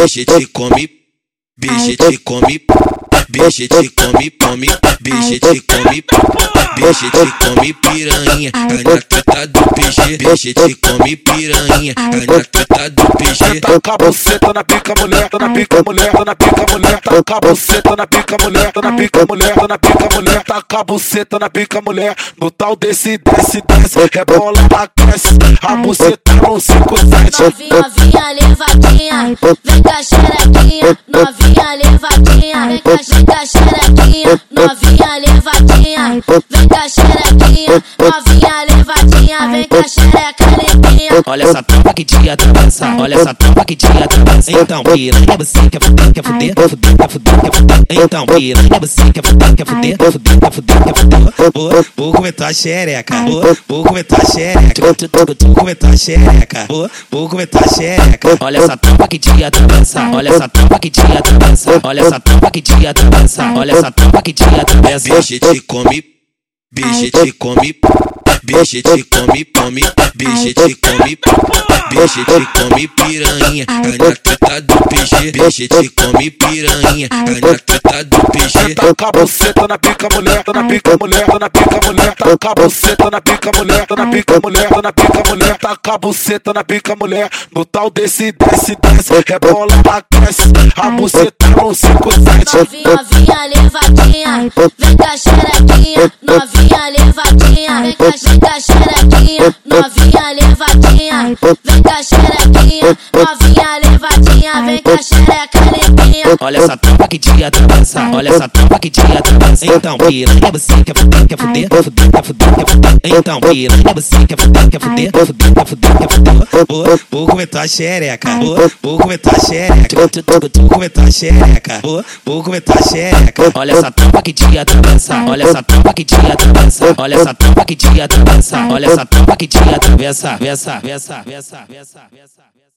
Beijo te come, beijo te come, beijo te come, come, beijo te come, beijo te come piranha, aí na treta do PG, beijo te come piranha, aí na treta do PG. Taca a buceta na pica mulher, tá na pica mulher, tá na pica taca a buceta na pica mulher, tá na pica mulher, tá na pica mulher, taca a buceta na pica mulher, no tal desse desce desce, rebola aquece, a buceta no 57. Novinha, novinha levadinha, vem com a xerequinha. Novinha levadinha, vem com a vem com a xerequinha. Novinha levadinha, vem com a xerequinha. Novinha levadinha, vem com a xereca limpinha. Olha essa tropa que te atravessa, olha essa tropa que te atravessa. Então, piranha, você quer fuder, quer fuder, quer fuder, quer fuder, quer fuder. Então, piranha, você quer fuder, quer fuder, quer fuder, quer fuder, quer fuder. Vou, vou a xereca, vou, vou a xereca, vou comentar a xereca, vou, vou comentar a xereca. Olha essa tropa que te atravessa, olha essa tropa que te atravessa, olha essa tropa que te atravessa, olha essa tropa que te atravessa. Beijo te come, beijo te come, beijo te come, come, beijo te come, beijo te come piranha, aí na treta do PG, beijo te come piranha, aí na treta do PG. Taca a buceta na pica mulher, tá na pica mulher, tá na pica mulher, taca a buceta na pica mulher, tá na pica mulher, tá na pica mulher, taca a buceta na pica mulher, no tal desse desce desce, rebola aquece, a buceta no 57. Novinha, novinha levadinha, vem com a xerequinha. Novinha levadinha, vem com xerequinha. Novinha xereca. Olha essa tropa que te atravessa, olha essa tropa que te atravessa. Então, piranha, você quer fuder, quer fuder, quer fuder, quer fuder, quer fuder. Então, piranha, você quer fuder, quer fuder, quer fuder, quer fuder, quer fuder. Vou, vou comentar a xereca, vou, vou comentar a xereca, vou comentar a xereca, vou, vou comentar a xereca. Olha essa tropa que te atravessa, olha essa tropa que te atravessa, olha essa tropa que te atravessa, olha essa tropa que te atravessa, versa, versa, versa, versa, versa.